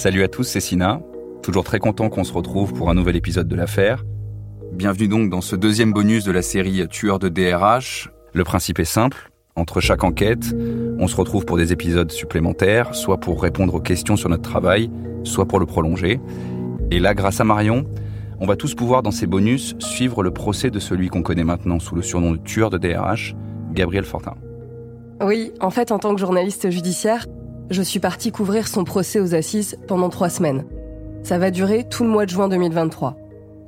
Salut à tous, c'est Sina. Toujours très content qu'on se retrouve pour un nouvel épisode de l'affaire. Bienvenue donc dans ce deuxième bonus de la série Tueur de DRH. Le principe est simple. Entre chaque enquête, on se retrouve pour des épisodes supplémentaires, soit pour répondre aux questions sur notre travail, soit pour le prolonger. Et là, grâce à Marion, on va tous pouvoir dans ces bonus suivre le procès de celui qu'on connaît maintenant sous le surnom de tueur de DRH, Gabriel Fortin. Oui, en fait, en tant que journaliste judiciaire, je suis partie couvrir son procès aux assises pendant trois semaines. Ça va durer tout le mois de juin 2023.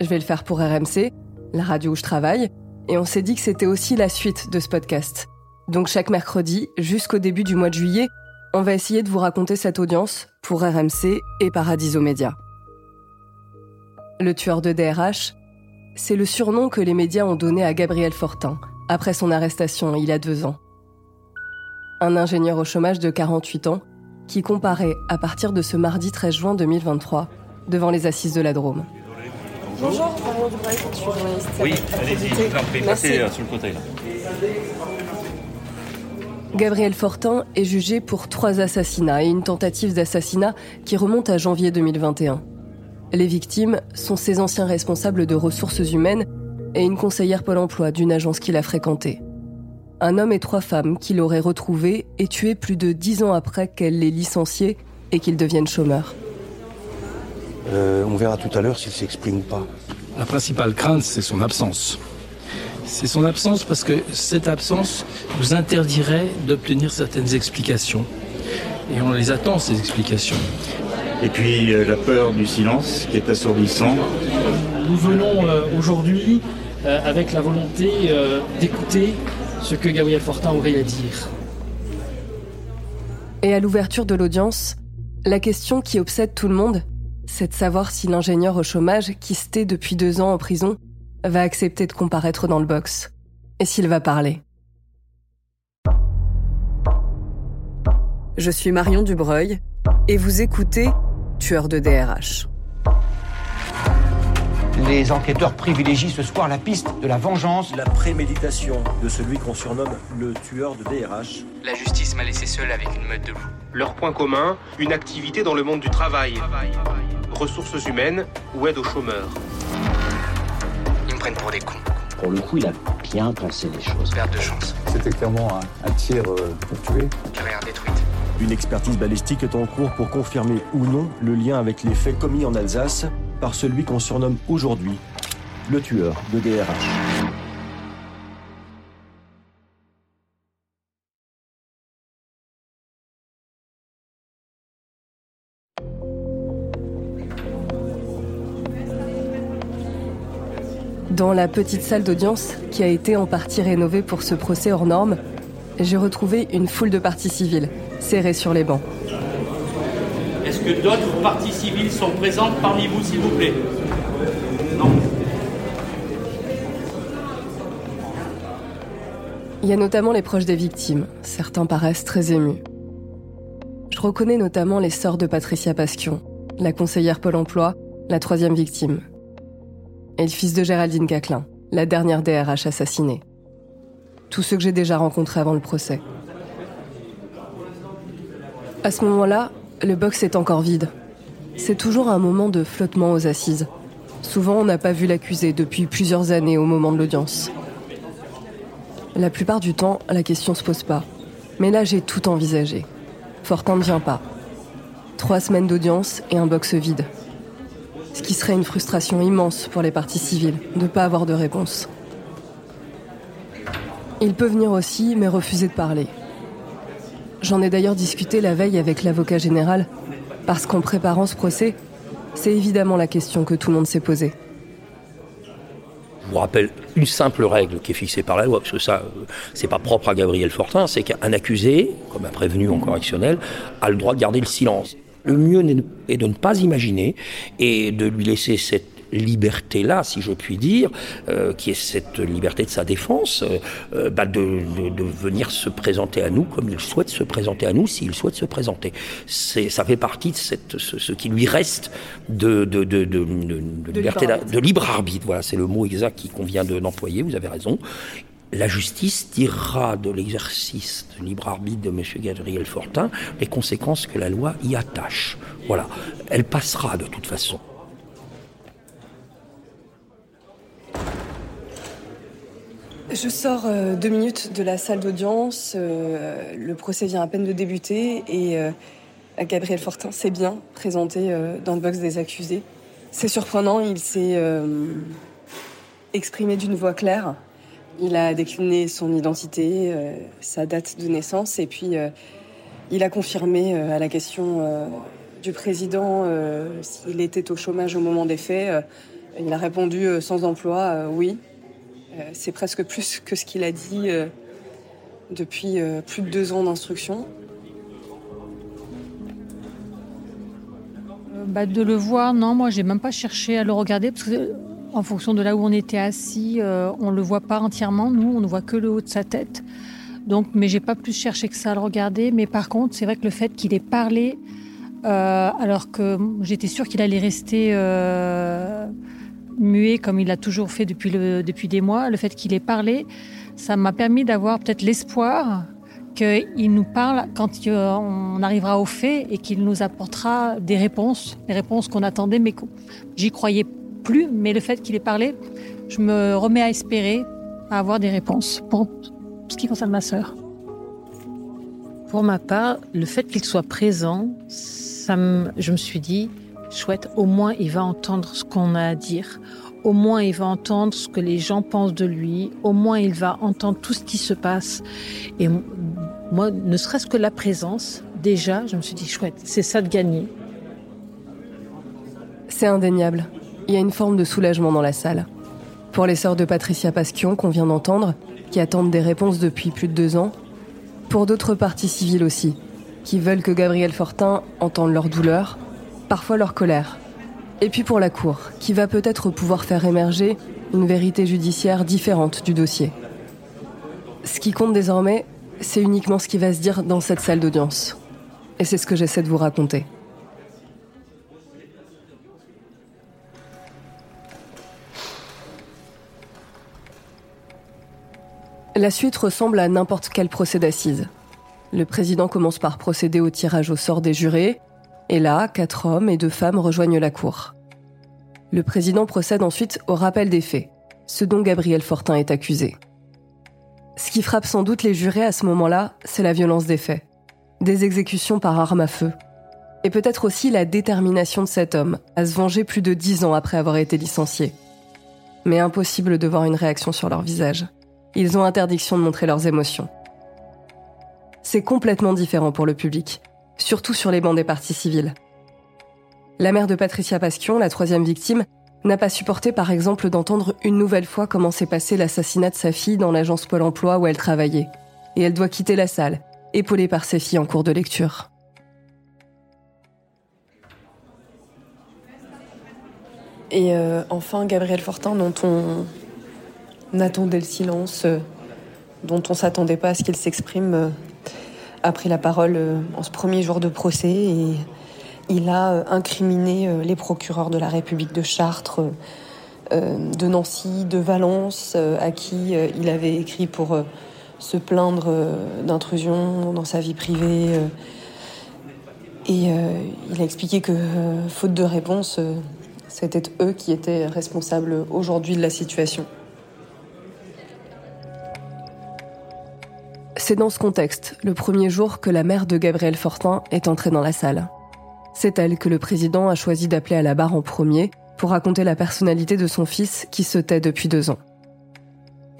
Je vais le faire pour RMC, la radio où je travaille, et on s'est dit que c'était aussi la suite de ce podcast. Donc chaque mercredi, jusqu'au début du mois de juillet, on va essayer de vous raconter cette audience pour RMC et Paradiso Média. Le tueur de DRH, c'est le surnom que les médias ont donné à Gabriel Fortin après son arrestation il y a deux ans. Un ingénieur au chômage de 48 ans qui comparaît à partir de ce mardi 13 juin 2023 devant les assises de la Drôme. Bonjour, Dubreuil, je suis journaliste. Oui, allez-y, je vous en prie, passez euh, sur le côté là. Gabriel Fortin est jugé pour trois assassinats et une tentative d'assassinat qui remonte à janvier 2021. Les victimes sont ses anciens responsables de ressources humaines et une conseillère Pôle emploi d'une agence qu'il a fréquentée. Un homme et trois femmes qu'il aurait retrouvés et tués plus de dix ans après qu'elle les licenciés et qu'ils deviennent chômeurs. Euh, on verra tout à l'heure s'il s'exprime ou pas. La principale crainte, c'est son absence. C'est son absence parce que cette absence nous interdirait d'obtenir certaines explications. Et on les attend, ces explications. Et puis euh, la peur du silence qui est assourdissant. Nous venons euh, aujourd'hui euh, avec la volonté euh, d'écouter ce que Gabriel Fortin aurait à dire. Et à l'ouverture de l'audience, la question qui obsède tout le monde, c'est de savoir si l'ingénieur au chômage qui se tait depuis deux ans en prison va accepter de comparaître dans le box. Et s'il va parler. Je suis Marion Dubreuil et vous écoutez Tueur de DRH. Les enquêteurs privilégient ce soir la piste de la vengeance. La préméditation de celui qu'on surnomme le tueur de DRH. La justice m'a laissé seul avec une meute de loups. Leur point commun, une activité dans le monde du travail. Ressources humaines ou aide aux chômeurs. Ils me prennent pour des cons. Pour le coup, il a bien pensé les choses. Perte de chance. C'était clairement un, un tir euh, pour tuer. Carrière détruite. Une expertise balistique est en cours pour confirmer ou non le lien avec les faits commis en Alsace par celui qu'on surnomme aujourd'hui le tueur de DRH. Dans la petite salle d'audience, qui a été en partie rénovée pour ce procès hors norme, j'ai retrouvé une foule de parties civiles, serrées sur les bancs. Est-ce que d'autres parties civiles sont présentes parmi vous, s'il vous plaît? Non. Il y a notamment les proches des victimes. Certains paraissent très émus. Je reconnais notamment les sœurs de Patricia Pasquion, la conseillère Pôle emploi, la troisième victime. Et le fils de Géraldine Caclin, la dernière DRH assassinée. Tous ceux que j'ai déjà rencontrés avant le procès. À ce moment-là, le box est encore vide. C'est toujours un moment de flottement aux assises. Souvent, on n'a pas vu l'accusé depuis plusieurs années au moment de l'audience. La plupart du temps, la question se pose pas. Mais là, j'ai tout envisagé. Fortin ne vient pas. Trois semaines d'audience et un box vide. Ce qui serait une frustration immense pour les parties civiles de ne pas avoir de réponse. Il peut venir aussi, mais refuser de parler. J'en ai d'ailleurs discuté la veille avec l'avocat général, parce qu'en préparant ce procès, c'est évidemment la question que tout le monde s'est posée. Je vous rappelle une simple règle qui est fixée par la loi, parce que ça, euh, c'est pas propre à Gabriel Fortin, c'est qu'un accusé, comme un prévenu en correctionnel, a le droit de garder le silence. Le mieux est de ne pas imaginer et de lui laisser cette liberté-là, si je puis dire, euh, qui est cette liberté de sa défense, euh, bah de, de, de, venir se présenter à nous comme il souhaite se présenter à nous, s'il souhaite se présenter. C'est, ça fait partie de cette, ce, ce qui lui reste de, de, de, de, de liberté, libre de libre arbitre. Voilà, c'est le mot exact qui convient d'employer. Vous avez raison. la justice tirera de l'exercice de libre arbitre de M. Gabriel Fortin les conséquences que la loi y attache. Voilà, elle passera de toute façon. Je sors euh, deux minutes de la salle d'audience. Euh, le procès vient à peine de débuter et euh, Gabriel Fortin s'est bien présenté dans le box des accusés. C'est surprenant, il s'est exprimé d'une voix claire. Il a décliné son identité, sa date de naissance et puis il a confirmé à la question du président s'il était au chômage au moment des faits. il a répondu sans emploi, oui. Euh, c'est presque plus que ce qu'il a dit euh, depuis euh, plus de deux ans d'instruction. Bah, de le voir, non, moi j'ai même pas cherché à le regarder parce que en fonction de là où on était assis, on le voit pas entièrement. Nous, on ne voit que le haut de sa tête. Donc, mais j'ai pas plus cherché que ça à le regarder. Mais par contre, c'est vrai que le fait qu'il ait parlé, alors que j'étais sûre qu'il allait rester muet comme il a toujours fait depuis, le, depuis des mois, le fait qu'il ait parlé, ça m'a permis d'avoir peut-être l'espoir qu'il nous parle quand on arrivera au fait et qu'il nous apportera des réponses, des réponses qu'on attendait, mais j'y croyais plus. Mais le fait qu'il ait parlé, je me remets à espérer à avoir des réponses pour ce qui concerne ma sœur. Pour ma part, le fait qu'il soit présent, ça je me suis dit, chouette, au moins il va entendre ce qu'on a à dire, au moins il va entendre ce que les gens pensent de lui, au moins il va entendre tout ce qui se passe. Et moi, ne serait-ce que la présence, déjà, je me suis dit, chouette, c'est ça de gagner. C'est indéniable. Il y a une forme de soulagement dans la salle. Pour les sœurs de Patricia Pasquion qu'on vient d'entendre, qui attendent des réponses depuis plus de deux ans, pour d'autres parties civiles aussi, qui veulent que Gabriel Fortin entende leur douleur, parfois leur colère. Et puis pour la Cour, qui va peut-être pouvoir faire émerger une vérité judiciaire différente du dossier. Ce qui compte désormais, c'est uniquement ce qui va se dire dans cette salle d'audience. Et c'est ce que j'essaie de vous raconter. La suite ressemble à n'importe quel procès d'assises. Le président commence par procéder au tirage au sort des jurés, et là, quatre hommes et deux femmes rejoignent la cour. Le président procède ensuite au rappel des faits, ce dont Gabriel Fortin est accusé. Ce qui frappe sans doute les jurés à ce moment-là, c'est la violence des faits. Des exécutions par arme à feu. Et peut-être aussi la détermination de cet homme à se venger plus de dix ans après avoir été licencié. Mais impossible de voir une réaction sur leur visage. Ils ont interdiction de montrer leurs émotions. C'est complètement différent pour le public surtout sur les bancs des partis civils. La mère de Patricia Pasquion, la troisième victime, n'a pas supporté par exemple d'entendre une nouvelle fois comment s'est passé l'assassinat de sa fille dans l'agence Pôle Emploi où elle travaillait. Et elle doit quitter la salle, épaulée par ses filles en cours de lecture. Et euh, enfin, Gabriel Fortin, dont on attendait le silence, euh, dont on s'attendait pas à ce qu'il s'exprime euh, a pris la parole euh, en ce premier jour de procès et il a euh, incriminé euh, les procureurs de la République de Chartres, de Nancy, de Valence, à qui il avait écrit pour se plaindre d'intrusion dans sa vie privée. Et il a expliqué que, faute de réponse, c'était eux qui étaient responsables aujourd'hui de la situation. C'est dans ce contexte, le premier jour, que la mère de Gabriel Fortin est entrée dans la salle. C'est elle que le président a choisi d'appeler à la barre en premier pour raconter la personnalité de son fils qui se tait depuis deux ans.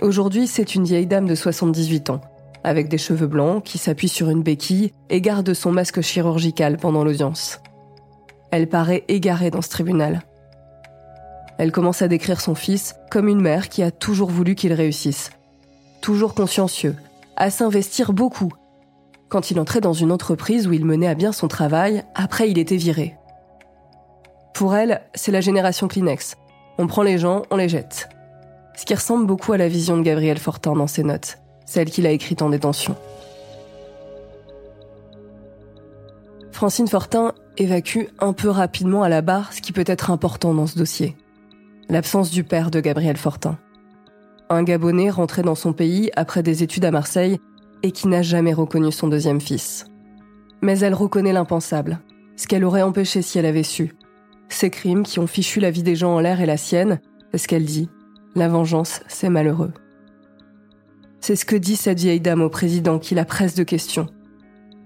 Aujourd'hui, c'est une vieille dame de 78 ans, avec des cheveux blancs, qui s'appuie sur une béquille et garde son masque chirurgical pendant l'audience. Elle paraît égarée dans ce tribunal. Elle commence à décrire son fils comme une mère qui a toujours voulu qu'il réussisse. Toujours consciencieux, à s'investir beaucoup. Quand il entrait dans une entreprise où il menait à bien son travail, après il était viré. Pour elle, c'est la génération Kleenex. On prend les gens, on les jette. Ce qui ressemble beaucoup à la vision de Gabriel Fortin dans ses notes, celle qu'il a écrite en détention. Francine Fortin évacue un peu rapidement à la barre ce qui peut être important dans ce dossier. L'absence du père de Gabriel Fortin. Un Gabonais rentré dans son pays après des études à Marseille et qui n'a jamais reconnu son deuxième fils. Mais elle reconnaît l'impensable, ce qu'elle aurait empêché si elle avait su. Ces crimes qui ont fichu la vie des gens en l'air et la sienne, c'est ce qu'elle dit. La vengeance, c'est malheureux. C'est ce que dit cette vieille dame au président qui la presse de questions.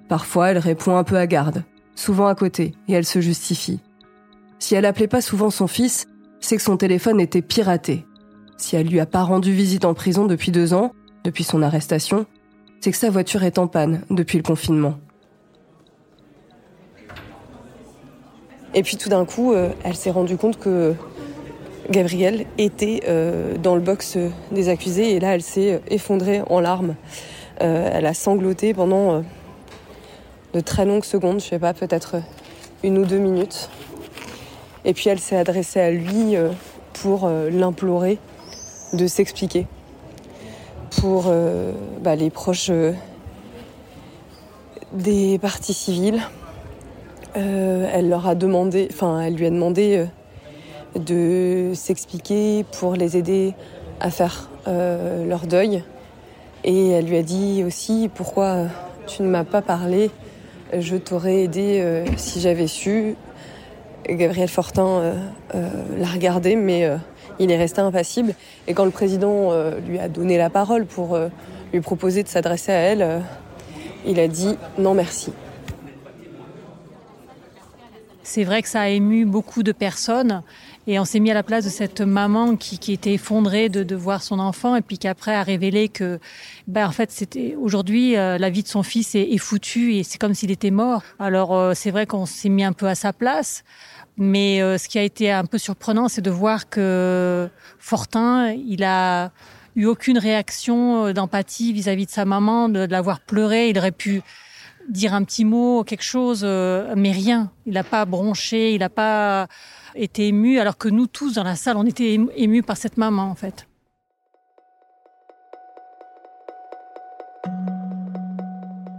Parfois, elle répond un peu à garde, souvent à côté, et elle se justifie. Si elle appelait pas souvent son fils, c'est que son téléphone était piraté. Si elle lui a pas rendu visite en prison depuis deux ans, depuis son arrestation, c'est que sa voiture est en panne depuis le confinement. Et puis tout d'un coup, euh, elle s'est rendue compte que Gabrielle était euh, dans le box des accusés et là, elle s'est effondrée en larmes. Euh, elle a sangloté pendant de très longues secondes, je sais pas, peut-être une ou deux minutes. Et puis elle s'est adressée à lui pour l'implorer de s'expliquer pour euh, bah, les proches euh, des parties civiles. Euh, elle leur a demandé, enfin, elle lui a demandé de s'expliquer pour les aider à faire leur deuil. Et elle lui a dit aussi pourquoi tu ne m'as pas parlé, je t'aurais aidé si j'avais su. Gabriel Fortin l'a regardé, mais il est resté impassible. Et quand le président euh, lui a donné la parole pour euh, lui proposer de s'adresser à elle, euh, il a dit non merci. C'est vrai que ça a ému beaucoup de personnes et on s'est mis à la place de cette maman qui, était effondrée de, voir son enfant et puis qui après a révélé que, ben en fait, c'était aujourd'hui la vie de son fils est foutue et c'est comme s'il était mort. Alors c'est vrai qu'on s'est mis un peu à sa place. Mais euh, ce qui a été un peu surprenant, c'est de voir que Fortin, il a eu aucune réaction euh, d'empathie vis-à-vis de sa maman, de, l'avoir pleuré. Il aurait pu dire un petit mot, quelque chose, euh, mais rien. Il n'a pas bronché, il n'a pas été ému, alors que nous tous dans la salle, on était émus par cette maman, en fait.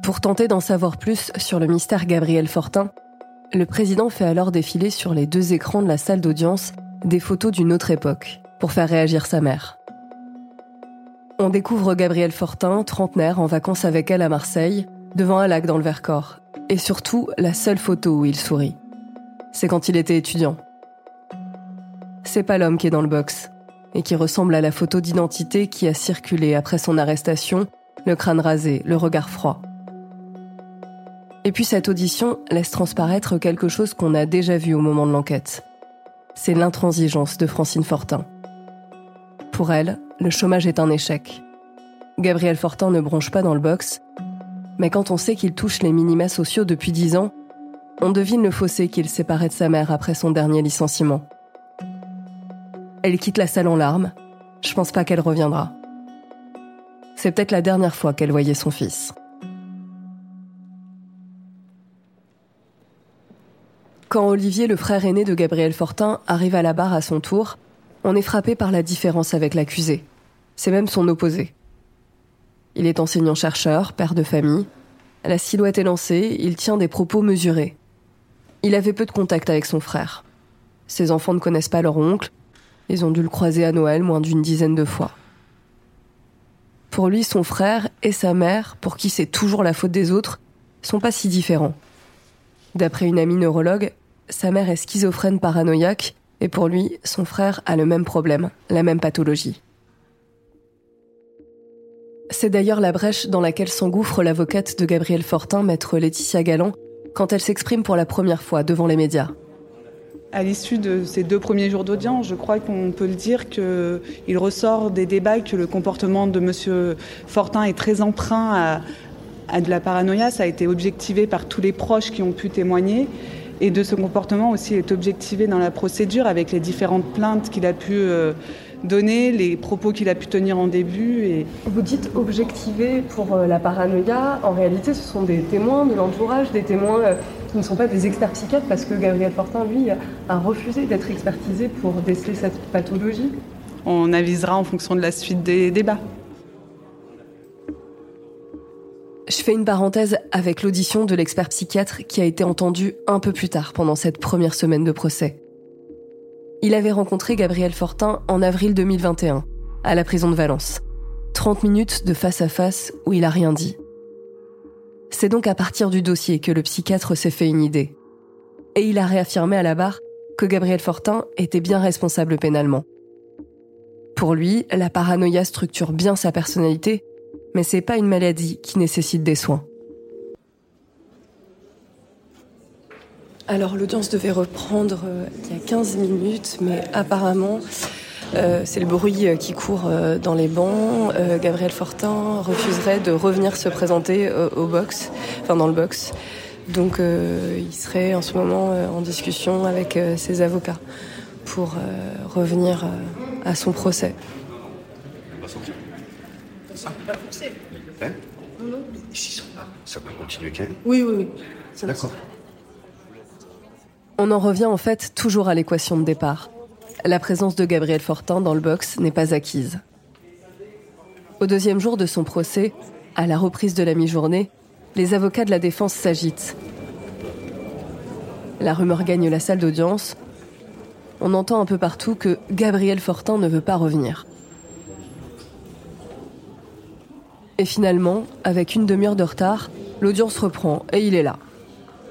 Pour tenter d'en savoir plus sur le mystère Gabriel Fortin, le président fait alors défiler sur les deux écrans de la salle d'audience des photos d'une autre époque, pour faire réagir sa mère. On découvre Gabriel Fortin, trentenaire, en vacances avec elle à Marseille, devant un lac dans le Vercors, et surtout la seule photo où il sourit. C'est quand il était étudiant. C'est pas l'homme qui est dans le box, et qui ressemble à la photo d'identité qui a circulé après son arrestation, le crâne rasé, le regard froid. Et puis cette audition laisse transparaître quelque chose qu'on a déjà vu au moment de l'enquête. C'est l'intransigeance de Francine Fortin. Pour elle, le chômage est un échec. Gabriel Fortin ne bronche pas dans le box, mais quand on sait qu'il touche les minima sociaux depuis dix ans, on devine le fossé qu'il séparait de sa mère après son dernier licenciement. Elle quitte la salle en larmes. Je pense pas qu'elle reviendra. C'est peut-être la dernière fois qu'elle voyait son fils. Quand Olivier, le frère aîné de Gabriel Fortin, arrive à la barre à son tour, on est frappé par la différence avec l'accusé. C'est même son opposé. Il est enseignant-chercheur, père de famille. La silhouette est lancée, il tient des propos mesurés. Il avait peu de contact avec son frère. Ses enfants ne connaissent pas leur oncle, ils ont dû le croiser à Noël moins d'une dizaine de fois. Pour lui, son frère et sa mère, pour qui c'est toujours la faute des autres, sont pas si différents. D'après une amie neurologue, sa mère est schizophrène paranoïaque et pour lui, son frère a le même problème, la même pathologie. C'est d'ailleurs la brèche dans laquelle s'engouffre l'avocate de Gabriel Fortin, maître Laetitia Galland, quand elle s'exprime pour la première fois devant les médias. À l'issue de ces deux premiers jours d'audience, je crois qu'on peut le dire qu'il ressort des débats que le comportement de M. Fortin est très emprunt à, à de la paranoïa. Ça a été objectivé par tous les proches qui ont pu témoigner. Et de ce comportement aussi est objectivé dans la procédure avec les différentes plaintes qu'il a pu euh, donner, les propos qu'il a pu tenir en début. Et... Vous dites objectivé pour euh, la paranoïa. En réalité, ce sont des témoins de l'entourage, des témoins euh, qui ne sont pas des experts psychiatres parce que Gabriel Fortin, lui, a refusé d'être expertisé pour déceler cette pathologie. On avisera en fonction de la suite des débats. Je fais une parenthèse avec l'audition de l'expert psychiatre qui a été entendu un peu plus tard pendant cette première semaine de procès. Il avait rencontré Gabriel Fortin en avril 2021, à la prison de Valence. 30 minutes de face à face où il a rien dit. C'est donc à partir du dossier que le psychiatre s'est fait une idée. Et il a réaffirmé à la barre que Gabriel Fortin était bien responsable pénalement. Pour lui, la paranoïa structure bien sa personnalité, mais c'est pas une maladie qui nécessite des soins. Alors l'audience devait reprendre euh, il y a 15 minutes, mais apparemment euh, c'est le bruit euh, qui court dans les bancs. Gabriel Fortin refuserait de revenir se présenter au box, enfin dans le box. Donc il serait en ce moment en discussion avec ses avocats pour revenir à son procès. Ça peut continuer quand même Oui, oui, oui. D'accord. On en revient en fait toujours à l'équation de départ. La présence de Gabriel Fortin dans le box n'est pas acquise. Au deuxième jour de son procès, à la reprise de la mi-journée, les avocats de la défense s'agitent. La rumeur gagne la salle d'audience. On entend un peu partout que Gabriel Fortin ne veut pas revenir. Et finalement, avec une demi-heure de retard, l'audience reprend et il est là.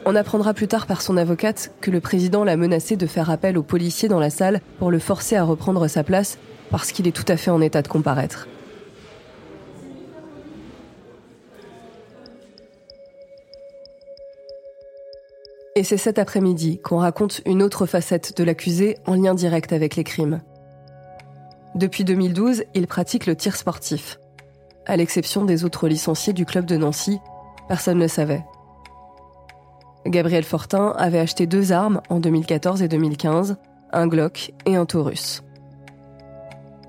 On apprendra plus tard par son avocate que le président l'a menacé de faire appel aux policiers dans la salle pour le forcer à reprendre sa place parce qu'il est tout à fait en état de comparaître. Et c'est cet après-midi qu'on raconte une autre facette de l'accusé en lien direct avec les crimes. Depuis 2012, il pratique le tir sportif. À l'exception des autres licenciés du club de Nancy, personne ne savait. Gabriel Fortin avait acheté deux armes en 2014 et 2015, un Glock et un Taurus.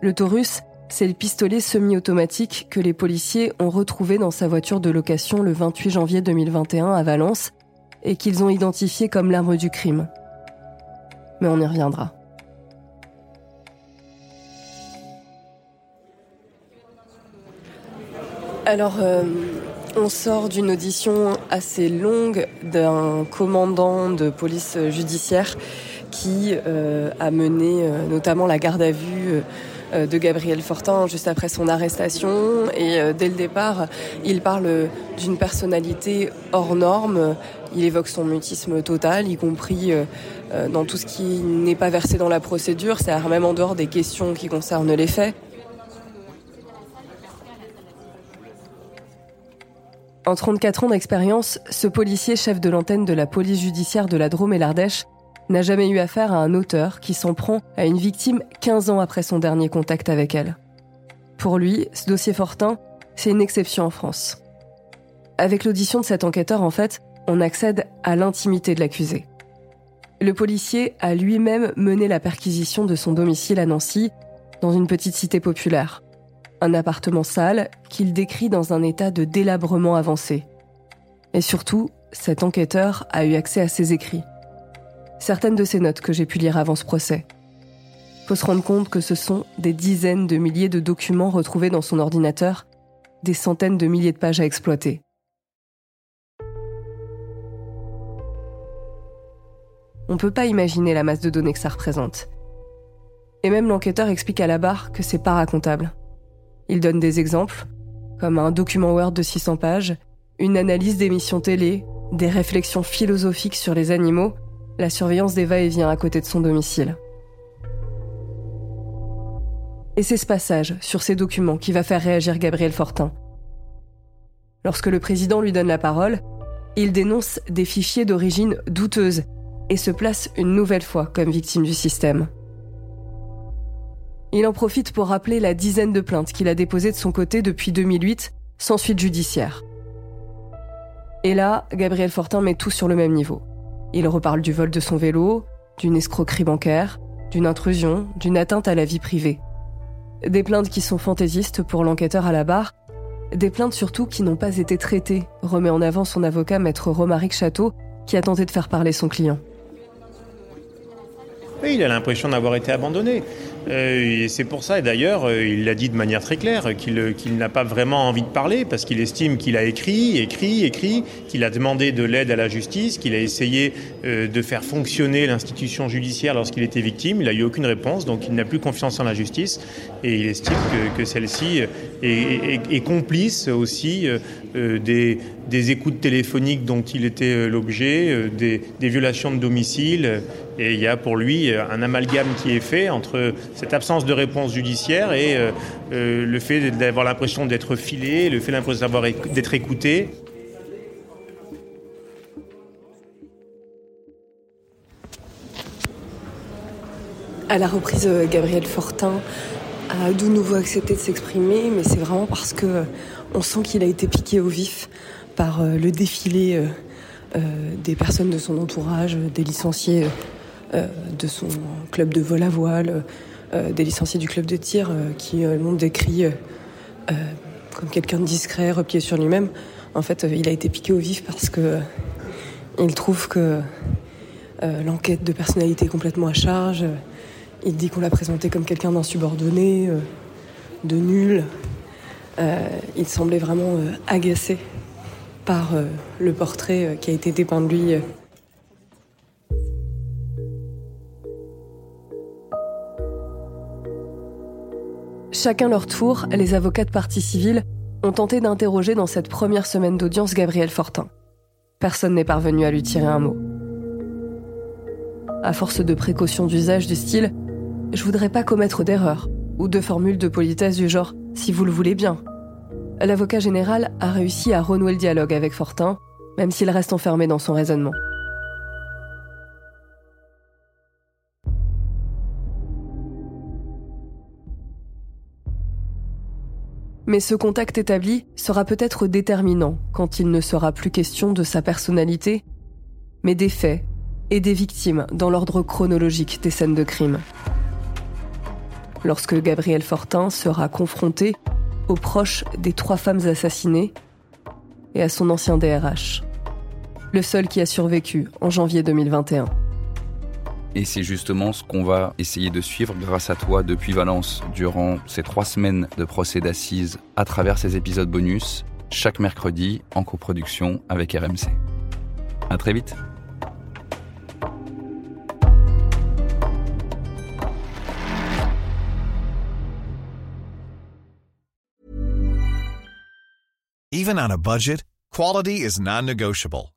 Le Taurus, c'est le pistolet semi-automatique que les policiers ont retrouvé dans sa voiture de location le 28 janvier 2021 à Valence et qu'ils ont identifié comme l'arme du crime. Mais on y reviendra. Alors, euh, on sort d'une audition assez longue d'un commandant de police judiciaire qui euh, a mené euh, notamment la garde à vue de Gabriel Fortin juste après son arrestation. Et dès le départ, il parle d'une personnalité hors norme. Il évoque son mutisme total, y compris dans tout ce qui n'est pas versé dans la procédure, c'est-à-dire même en dehors des questions qui concernent les faits. En 34 ans d'expérience, ce policier chef de l'antenne de la police judiciaire de la Drôme et l'Ardèche n'a jamais eu affaire à un auteur qui s'en prend à une victime 15 ans après son dernier contact avec elle. Pour lui, ce dossier Fortin, c'est une exception en France. Avec l'audition de cet enquêteur, en fait, on accède à l'intimité de l'accusé. Le policier a lui-même mené la perquisition de son domicile à Nancy, dans une petite cité populaire. Un appartement sale qu'il décrit dans un état de délabrement avancé. Et surtout, cet enquêteur a eu accès à ses écrits. Certaines de ses notes que j'ai pu lire avant ce procès. Faut se rendre compte que ce sont des dizaines de milliers de documents retrouvés dans son ordinateur, des centaines de milliers de pages à exploiter. On ne peut pas imaginer la masse de données que ça représente. Et même l'enquêteur explique à la barre que c'est pas racontable. Il donne des exemples, comme un document Word de 600 pages, une analyse d'émissions télé, des réflexions philosophiques sur les animaux, la surveillance des va-et-vient à côté de son domicile. Et c'est ce passage sur ces documents qui va faire réagir Gabriel Fortin. Lorsque le président lui donne la parole, il dénonce des fichiers d'origine douteuse et se place une nouvelle fois comme victime du système. Il en profite pour rappeler la dizaine de plaintes qu'il a déposées de son côté depuis 2008, sans suite judiciaire. Et là, Gabriel Fortin met tout sur le même niveau. Il reparle du vol de son vélo, d'une escroquerie bancaire, d'une intrusion, d'une atteinte à la vie privée. Des plaintes qui sont fantaisistes pour l'enquêteur à la barre, des plaintes surtout qui n'ont pas été traitées, remet en avant son avocat maître Romaric Château, qui a tenté de faire parler son client. Il a l'impression d'avoir été abandonné. Euh, et c'est pour ça, et d'ailleurs, euh, il l'a dit de manière très claire, qu'il n'a pas vraiment envie de parler parce qu'il estime qu'il a écrit, écrit, écrit, qu'il a demandé de l'aide à la justice, qu'il a essayé de faire fonctionner l'institution judiciaire lorsqu'il était victime. Il n'a eu aucune réponse, donc il n'a plus confiance en la justice et il estime que, celle-ci est, complice aussi des, écoutes téléphoniques dont il était l'objet, des violations de domicile et il y a pour lui euh, un amalgame qui est fait entre cette absence de réponse judiciaire et euh, euh, le fait d'avoir l'impression d'être filé, le fait d'être écouté. À la reprise, Gabriel Fortin a de nouveau accepté de s'exprimer, mais c'est vraiment parce que on sent qu'il a été piqué au vif par le défilé des personnes de son entourage, des licenciés de son club de vol à voile, euh, des licenciés du club de tir euh, qui l'ont décrit comme quelqu'un de discret, replié sur lui-même. En fait, il a été piqué au vif parce que il trouve que l'enquête de personnalité est complètement à charge. Il dit qu'on l'a présenté comme quelqu'un d'insubordonné, de nul. il semblait vraiment agacé par le portrait qui a été dépeint de lui Chacun leur tour, les avocats de partie civile ont tenté d'interroger dans cette première semaine d'audience Gabriel Fortin. Personne n'est parvenu à lui tirer un mot. À force de précautions d'usage du style Je voudrais pas commettre d'erreur ou de formules de politesse du genre Si vous le voulez bien. L'avocat général a réussi à renouer le dialogue avec Fortin, même s'il reste enfermé dans son raisonnement. Mais ce contact établi sera peut-être déterminant quand il ne sera plus question de sa personnalité, mais des faits et des victimes dans l'ordre chronologique des scènes de crime. Lorsque Gabriel Fortin sera confronté aux proches des trois femmes assassinées et à son ancien DRH, le seul qui a survécu en janvier 2021. Et c'est justement ce qu'on va essayer de suivre grâce à toi depuis Valence durant ces trois semaines de procès d'assises à travers ces épisodes bonus, chaque mercredi en coproduction avec RMC. À très vite. Even on a budget, quality is non-negotiable.